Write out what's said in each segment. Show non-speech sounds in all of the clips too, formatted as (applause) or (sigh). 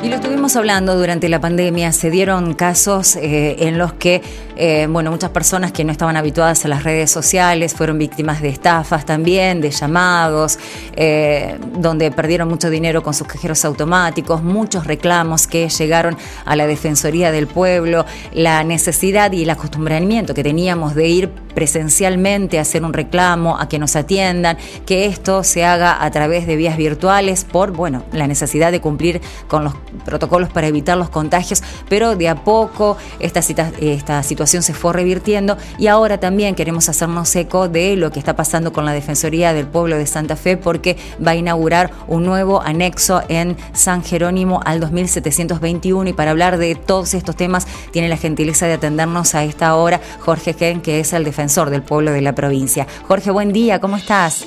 Y lo estuvimos hablando durante la pandemia, se dieron casos eh, en los que, eh, bueno, muchas personas que no estaban habituadas a las redes sociales fueron víctimas de estafas también, de llamados, eh, donde perdieron mucho dinero con sus cajeros automáticos, muchos reclamos que llegaron a la Defensoría del Pueblo, la necesidad y el acostumbramiento que teníamos de ir presencialmente a hacer un reclamo, a que nos atiendan, que esto se haga a través de vías virtuales por, bueno, la necesidad de cumplir con los protocolos para evitar los contagios, pero de a poco esta, esta situación se fue revirtiendo y ahora también queremos hacernos eco de lo que está pasando con la Defensoría del Pueblo de Santa Fe porque va a inaugurar un nuevo anexo en San Jerónimo al 2721 y para hablar de todos estos temas tiene la gentileza de atendernos a esta hora Jorge Gen, que es el defensor del pueblo de la provincia. Jorge, buen día, ¿cómo estás?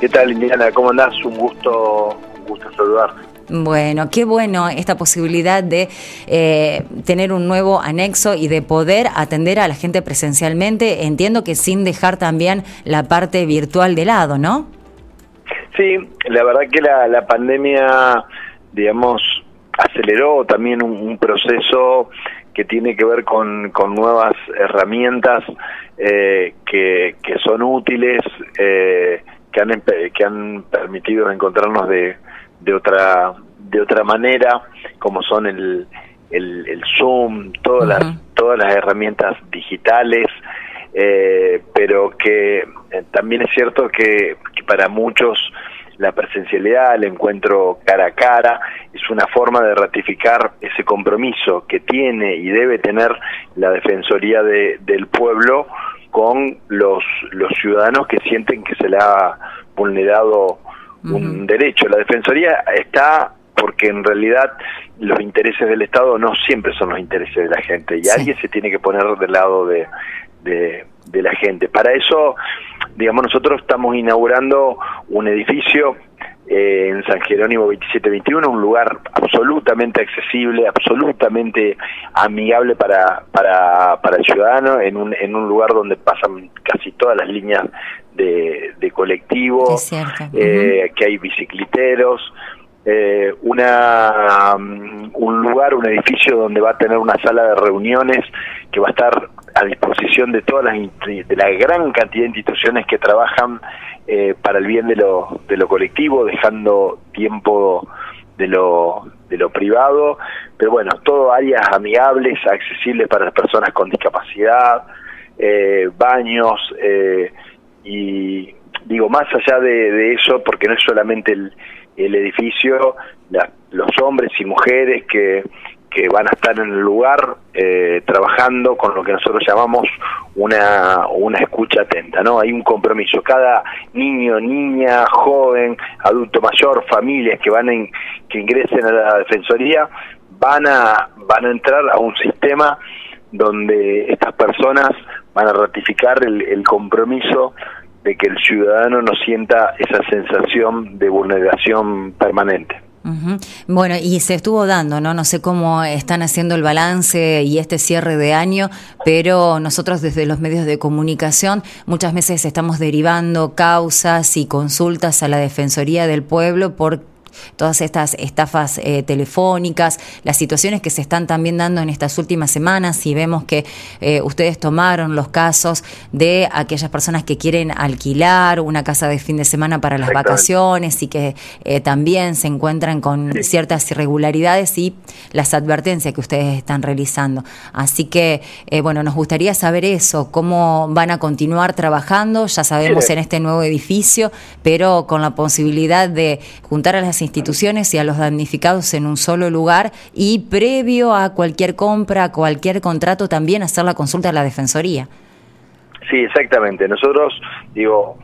¿Qué tal, Indiana? ¿Cómo andás? Un gusto, un gusto saludarte. Bueno, qué bueno esta posibilidad de eh, tener un nuevo anexo y de poder atender a la gente presencialmente, entiendo que sin dejar también la parte virtual de lado, ¿no? Sí, la verdad que la, pandemia, digamos, aceleró también un, proceso que tiene que ver con, nuevas herramientas eh, que, son útiles, eh, que, han, que han permitido encontrarnos de de otra de otra manera como son el, el, Zoom todas las todas las herramientas digitales eh, pero que eh, también es cierto que, para muchos la presencialidad, el encuentro cara a cara, es una forma de ratificar ese compromiso que tiene y debe tener la Defensoría de, del Pueblo con los, los ciudadanos que sienten que se le ha vulnerado un derecho. La Defensoría está porque en realidad los intereses del Estado no siempre son los intereses de la gente y alguien se tiene que poner del lado de, de, la gente. Para eso, digamos, nosotros estamos inaugurando un edificio eh, en San Jerónimo 2721, un lugar absolutamente accesible, absolutamente amigable para, para, para el ciudadano, en un, en un lugar donde pasan casi todas las líneas de, de colectivo, eh, que hay bicicliteros, eh, una, um, un lugar, un edificio donde va a tener una sala de reuniones que va a estar a disposición de todas las de la gran cantidad de instituciones que trabajan eh, para el bien de lo, de lo colectivo, dejando tiempo de lo, de lo privado, pero bueno, todo áreas amigables, accesibles para las personas con discapacidad, eh, baños, eh, y digo, más allá de, eso, porque no es solamente el, el edificio, los hombres y mujeres que, que van a estar en el lugar eh, trabajando con lo que nosotros llamamos una, una escucha atenta, ¿no? Hay un compromiso. Cada niño, niña, joven, adulto mayor, familias que van en, que ingresen a la defensoría van a van a entrar a un sistema donde estas personas van a ratificar el, el compromiso de que el ciudadano no sienta esa sensación de vulneración permanente. Bueno, y se estuvo dando, ¿no? No sé cómo están haciendo el balance y este cierre de año, pero nosotros desde los medios de comunicación muchas veces estamos derivando causas y consultas a la Defensoría del Pueblo por todas estas estafas eh, telefónicas, las situaciones que se están también dando en estas últimas semanas y vemos que eh, ustedes tomaron los casos de aquellas personas que quieren alquilar una casa de fin de semana para las vacaciones y que eh, también se encuentran con ciertas irregularidades y las advertencias que ustedes están realizando. Así que, bueno, nos gustaría saber eso, cómo van a continuar trabajando, ya sabemos en este nuevo edificio, pero con la posibilidad de juntar a las instituciones y a los damnificados en un solo lugar y previo a cualquier compra, cualquier contrato, también hacer la consulta a la Defensoría. Sí, exactamente. Nosotros, digo,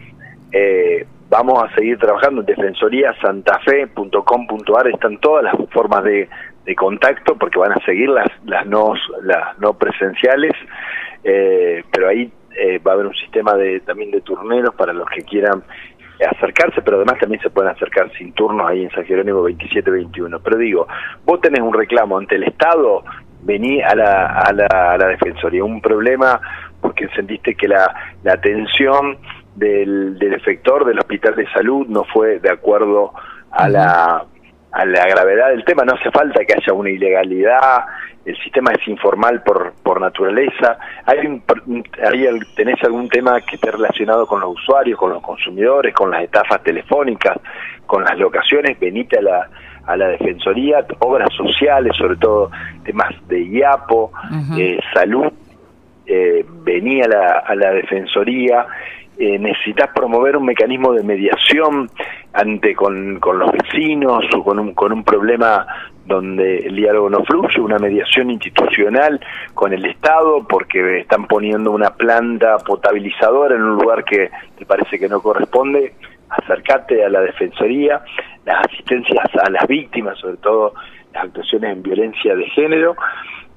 eh, vamos a seguir trabajando en defensoriasantafe.com.ar, están todas las formas de, contacto porque van a seguir las, las, no, las no presenciales, eh, pero ahí eh, va a haber un sistema de también de turneros para los que quieran acercarse, pero además también se pueden acercar sin turnos ahí en San Jerónimo 27-21. Pero digo, vos tenés un reclamo ante el Estado, vení a la, a la, a la Defensoría. Un problema porque sentiste que la, la atención del, del efector del hospital de salud no fue de acuerdo a la a la gravedad del tema, no hace falta que haya una ilegalidad, el sistema es informal por, por naturaleza. ¿Hay, un, ¿Tenés algún tema que esté relacionado con los usuarios, con los consumidores, con las estafas telefónicas, con las locaciones? Venite a la, a la Defensoría, obras sociales, sobre todo temas de IAPO, eh, salud, eh, vení a la, a la Defensoría. Eh, necesitas promover un mecanismo de mediación ante con, con los vecinos o con un, con un problema donde el diálogo no fluye, una mediación institucional con el Estado porque están poniendo una planta potabilizadora en un lugar que te parece que no corresponde, acércate a la Defensoría, las asistencias a las víctimas, sobre todo las actuaciones en violencia de género,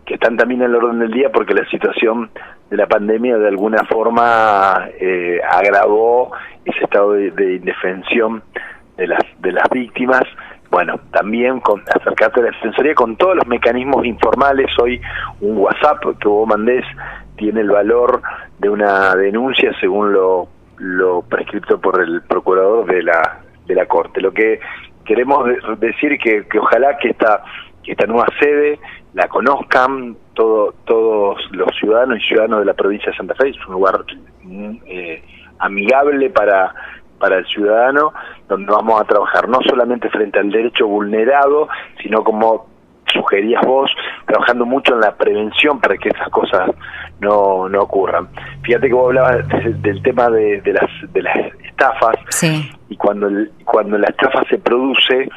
que están también en el orden del día porque la situación de la pandemia de alguna forma eh, agravó ese estado de, indefensión de las de las víctimas. Bueno también con acercarte a la defensoría con todos los mecanismos informales. Hoy un WhatsApp que vos mandés tiene el valor de una denuncia según lo lo prescrito por el procurador de la de la corte. Lo que queremos decir que, que ojalá que esta que esta nueva sede la conozcan todo, todos los ciudadanos y ciudadanos de la provincia de Santa Fe. Es un lugar mm, eh, amigable para, para el ciudadano, donde vamos a trabajar no solamente frente al derecho vulnerado, sino como sugerías vos, trabajando mucho en la prevención para que esas cosas no, no ocurran. Fíjate que vos hablabas del tema de, de, las, de las estafas y cuando, el, cuando la estafa se produce,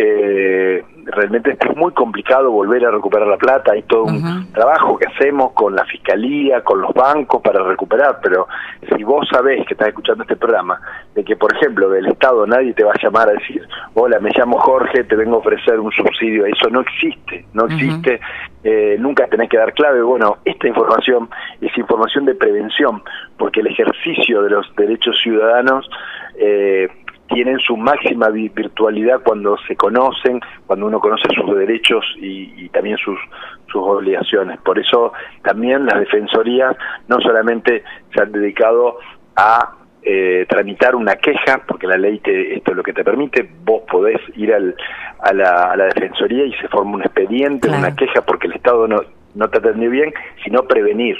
eh, realmente es muy complicado volver a recuperar la plata, hay todo un trabajo que hacemos con la fiscalía, con los bancos para recuperar, pero si vos sabés que estás escuchando este programa, de que por ejemplo del Estado nadie te va a llamar a decir, hola, me llamo Jorge, te vengo a ofrecer un subsidio, eso no existe, no existe, eh, nunca tenés que dar clave, bueno, esta información es información de prevención, porque el ejercicio de los derechos ciudadanos eh, tienen su máxima virtualidad cuando se conocen, cuando uno conoce sus derechos y, también sus, sus obligaciones. Por eso también las defensorías no solamente se han dedicado a eh, tramitar una queja, porque la ley te, esto es lo que te permite, vos podés ir al, a, la, a la defensoría y se forma un expediente, una queja porque el Estado no, no te atendió bien, sino prevenir.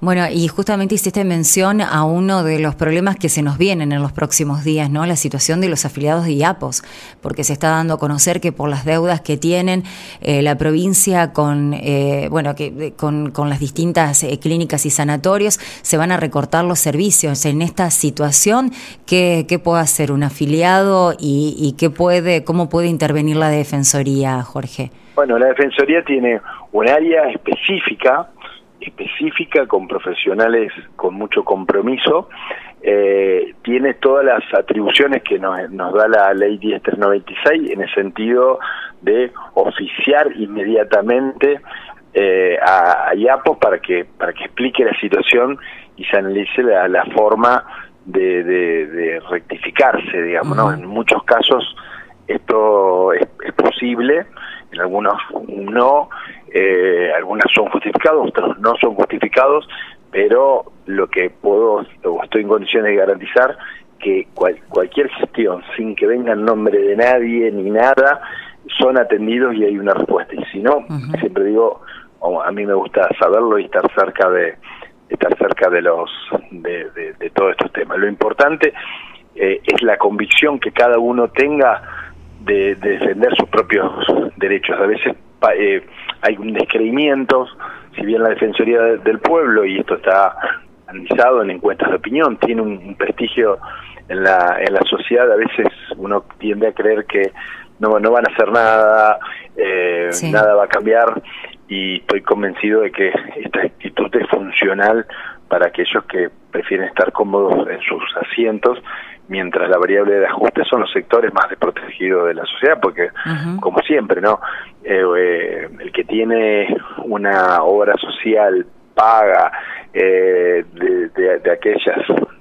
Bueno, y justamente hiciste mención a uno de los problemas que se nos vienen en los próximos días, ¿no? La situación de los afiliados de IAPOS, porque se está dando a conocer que por las deudas que tienen eh, la provincia con, eh, bueno, que con, las distintas eh, clínicas y sanatorios, se van a recortar los servicios. En esta situación, ¿qué, qué puede hacer un afiliado y, y qué puede, cómo puede intervenir la Defensoría, Jorge? Bueno, la Defensoría tiene un área específica específica con profesionales con mucho compromiso, eh, tiene todas las atribuciones que nos, nos da la ley 10396 en el sentido de oficiar inmediatamente eh, a, IAPO para que para que explique la situación y se analice la, forma de, de, rectificarse, digamos, ¿no? En muchos casos esto es, es posible, en algunos no, eh, algunas son justificados, otros no son justificados, pero lo que puedo o estoy en condiciones de garantizar que cualquier gestión sin que venga el nombre de nadie ni nada son atendidos y hay una respuesta. Y si no siempre digo a mí me gusta saberlo y estar cerca de estar cerca de los de, de, todos estos temas. Lo importante eh, es la convicción que cada uno tenga de, defender sus propios derechos. A veces eh, hay un descreimiento, si bien la Defensoría del Pueblo, y esto está analizado en encuestas de opinión, tiene un, prestigio en la, en la sociedad, a veces uno tiende a creer que no, no van a hacer nada, eh, nada va a cambiar, y estoy convencido de que esta actitud es funcional para aquellos que prefieren estar cómodos en sus asientos mientras la variable de ajuste son los sectores más desprotegidos de la sociedad, porque como siempre, ¿no? Eh, eh, el que tiene una obra social paga eh, de, aquellas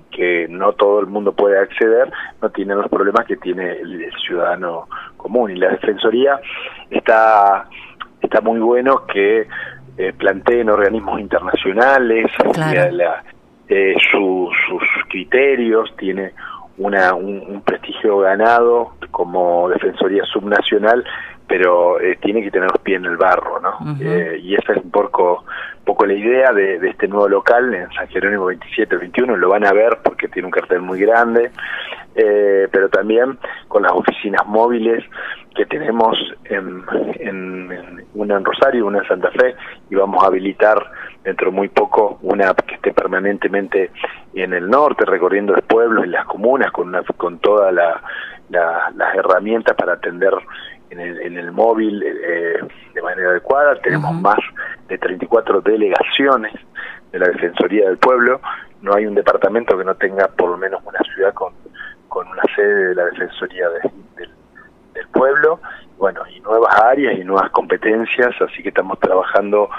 que no todo el mundo puede acceder, no tiene los problemas que tiene el, ciudadano común. Y la Defensoría está, está muy bueno que planteen organismos internacionales, sus criterios, tiene una, un, prestigio ganado como defensoría subnacional, pero eh, tiene que tener los pies en el barro, ¿no? Eh, y esa es un poco, poco la idea de, este nuevo local en San Jerónimo 27, 21, lo van a ver porque tiene un cartel muy grande, eh, pero también con las oficinas móviles que tenemos en, en, una en Rosario, una en Santa Fe, y vamos a habilitar dentro muy poco una que esté permanentemente en el norte, recorriendo los pueblos y las comunas con, una, con todas la, las herramientas para atender en el, en el móvil eh, de manera adecuada. Tenemos más de 34 delegaciones de la Defensoría del Pueblo. No hay un departamento que no tenga por lo menos una ciudad con, con una sede de la Defensoría del, del Pueblo. Bueno, y nuevas áreas y nuevas competencias, así que estamos trabajando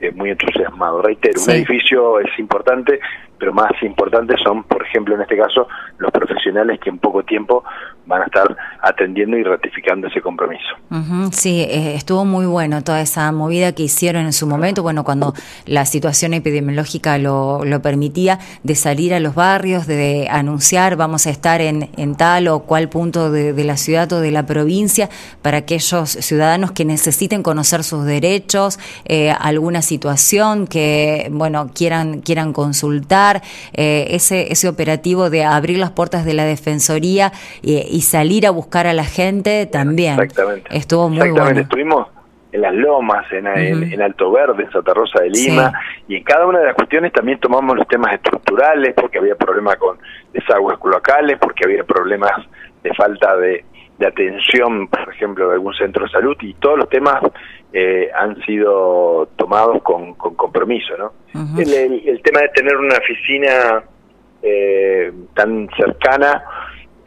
eh, muy entusiasmado. Reitero, un edificio es importante, pero más importantes son, por ejemplo, en este caso, los profesionales que en poco tiempo van a estar atendiendo y ratificando ese compromiso. sí, eh, estuvo muy bueno toda esa movida que hicieron en su momento, bueno, cuando la situación epidemiológica lo, lo permitía, de salir a los barrios, de anunciar vamos a estar en, en tal o cual punto de, la ciudad o de la provincia para aquellos ciudadanos que necesiten conocer sus derechos, eh, alguna situación que, bueno, quieran, quieran consultar eh, ese, ese operativo de abrir las puertas de la Defensoría y, salir a buscar a la gente también. Exactamente. Estuvo muy bueno. Estuvimos en las lomas, en, Alto Verde, en Santa Rosa de Lima, y en cada una de las cuestiones también tomamos los temas estructurales, porque había problemas con desagües locales, porque había problemas de falta de, de atención, por ejemplo, de algún centro de salud, y todos los temas eh, han sido tomados con, compromiso, ¿no? el, tema de tener una oficina eh, tan cercana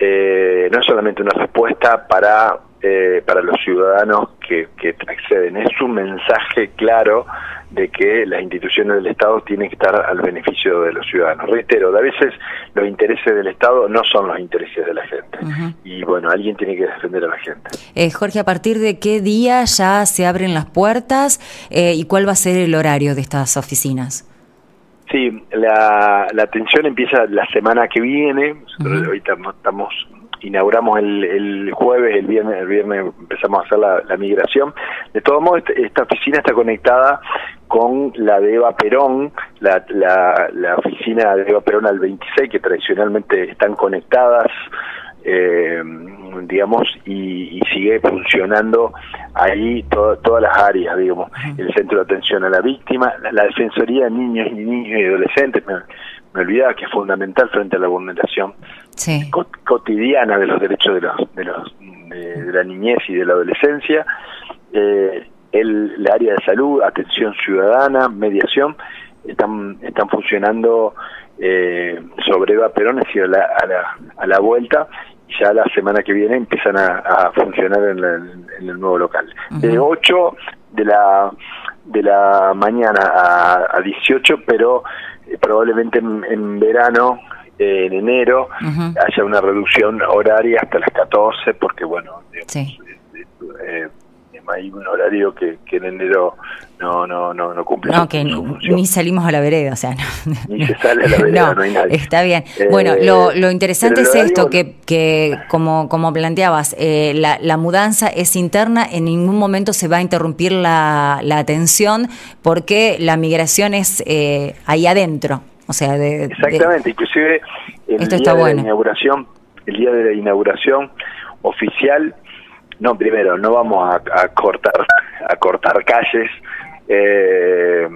eh, no es solamente una respuesta para eh, para los ciudadanos que, que acceden. Es un mensaje claro de que las instituciones del Estado tienen que estar al beneficio de los ciudadanos. Reitero, a veces los intereses del Estado no son los intereses de la gente. Y bueno, alguien tiene que defender a la gente. Eh, Jorge, ¿a partir de qué día ya se abren las puertas eh, y cuál va a ser el horario de estas oficinas? Sí, la, la atención empieza la semana que viene. ahorita estamos inauguramos el, el, jueves, el viernes, el viernes empezamos a hacer la, migración. De todos modos, este, esta oficina está conectada con la de Eva Perón, la, la, la oficina de Eva Perón al 26, que tradicionalmente están conectadas, eh, digamos, y, y, sigue funcionando ahí todas las áreas, digamos, el centro de atención a la víctima, la, defensoría de niños y niños y adolescentes, me, me olvidaba que es fundamental frente a la vulneración cotidiana de los derechos de los de los de, la niñez y de la adolescencia. Eh, el, área de salud atención ciudadana mediación están están funcionando eh, sobre Eva Perón es decir a la, a la, a la vuelta ya la semana que viene empiezan a, funcionar en, en, el nuevo local. De 8 de la de la mañana a, a 18 pero eh, probablemente en verano en enero haya una reducción horaria hasta las 14, porque bueno, sí. Eh, hay un horario que, en enero no no no, no cumple. No, que ni, salimos a la vereda, o sea, no, ni se sale a la vereda, (laughs) no, hay nadie. Está bien. bueno, lo, lo interesante es esto, que, que como, como planteabas, eh, la, la mudanza es interna, en ningún momento se va a interrumpir la, la atención porque la migración es eh, ahí adentro. O sea, de, Exactamente, inclusive el día de la inauguración, el día de la inauguración oficial, no, primero, no vamos a, cortar a cortar calles, eh,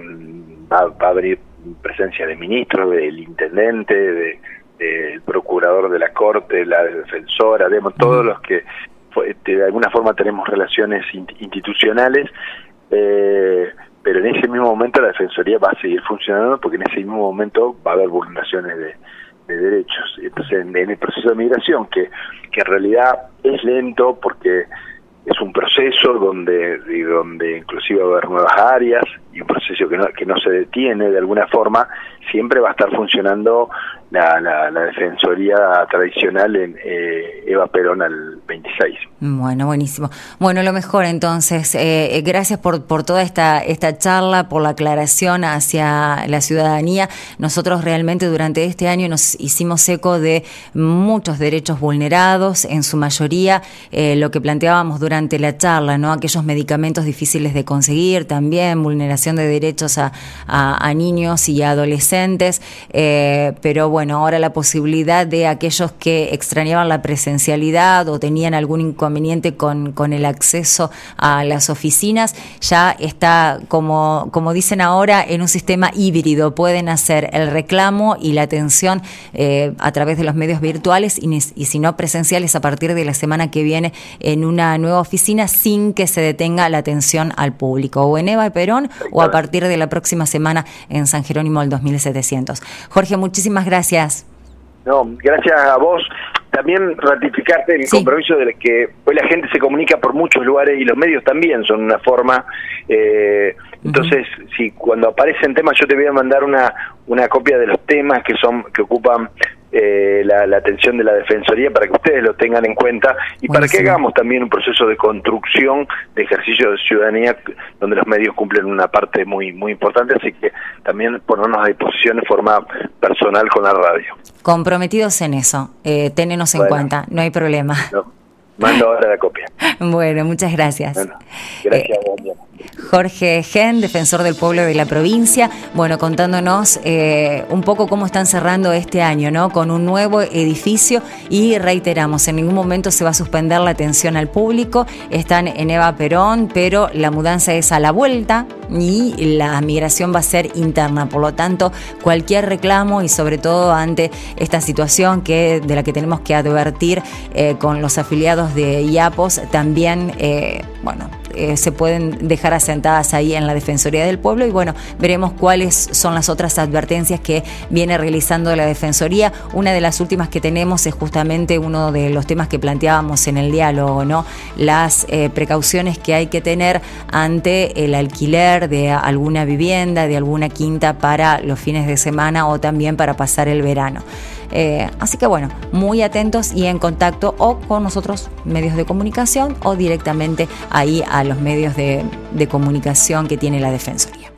va, a abrir presencia de ministros, del intendente, de, del procurador de la corte, la defensora, digamos, todos los que de alguna forma tenemos relaciones institucionales. Eh, pero en ese mismo momento la Defensoría va a seguir funcionando porque en ese mismo momento va a haber vulneraciones de, derechos. Entonces, en, el proceso de migración, que, que en realidad es lento porque es un proceso donde, donde inclusive va a haber nuevas áreas y un proceso que no, que no se detiene de alguna forma, siempre va a estar funcionando la, defensoría tradicional en eh, Eva Perón al 26. Bueno, buenísimo. Bueno, lo mejor entonces. Eh, gracias por, por toda esta, esta charla, por la aclaración hacia la ciudadanía. Nosotros realmente durante este año nos hicimos eco de muchos derechos vulnerados, en su mayoría eh, lo que planteábamos durante la charla, ¿no? Aquellos medicamentos difíciles de conseguir, también vulneración de derechos a, niños y adolescentes, pero bueno, ahora la posibilidad de aquellos que extrañaban la presencialidad o tenían algún inconveniente con, el acceso a las oficinas, ya está, como, dicen ahora, en un sistema híbrido. Pueden hacer el reclamo y la atención eh, a través de los medios virtuales y, y si no presenciales a partir de la semana que viene en una nueva oficina sin que se detenga la atención al público, o en Eva Perón o a partir de la próxima semana en San Jerónimo del 2700. Jorge, muchísimas gracias. No, gracias a vos. También ratificarte el compromiso de que hoy la gente se comunica por muchos lugares y los medios también son una forma. Eh, entonces, si cuando aparecen temas, yo te voy a mandar una, una copia de los temas que son que ocupan eh, la, atención de la Defensoría para que ustedes lo tengan en cuenta y para que hagamos también un proceso de construcción de ejercicio de ciudadanía donde los medios cumplen una parte muy muy importante, así que también ponernos a disposición de forma personal con la radio. Comprometidos en eso, eh, tenenos en cuenta, no hay problema. mando ahora la copia. (laughs) Bueno, muchas gracias. gracias, eh, Jorge Gen, defensor del pueblo de la provincia, bueno, contándonos eh, un poco cómo están cerrando este año, ¿no? Con un nuevo edificio y reiteramos, en ningún momento se va a suspender la atención al público, están en Eva Perón, pero la mudanza es a la vuelta y la migración va a ser interna, por lo tanto, cualquier reclamo y sobre todo ante esta situación que de la que tenemos que advertir eh, con los afiliados de IAPOS, también, eh, bueno, eh, se pueden dejar asentadas ahí en la Defensoría del Pueblo y bueno, veremos cuáles son las otras advertencias que viene realizando la Defensoría. Una de las últimas que tenemos es justamente uno de los temas que planteábamos en el diálogo, ¿no? Las eh, precauciones que hay que tener ante el alquiler de alguna vivienda, de alguna quinta para los fines de semana o también para pasar el verano. Eh, así que bueno, muy atentos y en contacto o con nosotros medios de comunicación o directamente ahí a los medios de, de comunicación que tiene la Defensoría.